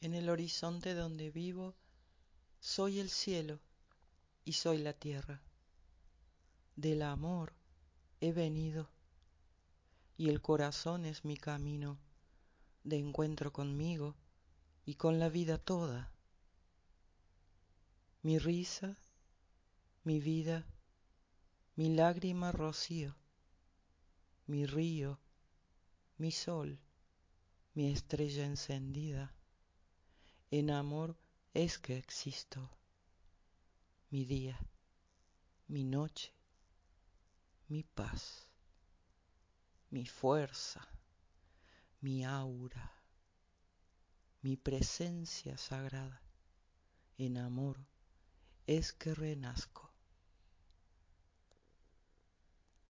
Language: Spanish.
en el horizonte donde vivo soy el cielo y soy la tierra. Del amor he venido y el corazón es mi camino de encuentro conmigo y con la vida toda. Mi risa mi vida mi lágrima rocío mi río mi sol mi estrella encendida en amor es que existo. Mi día mi noche mi paz mi fuerza mi aura mi presencia sagrada. En amor es que renazco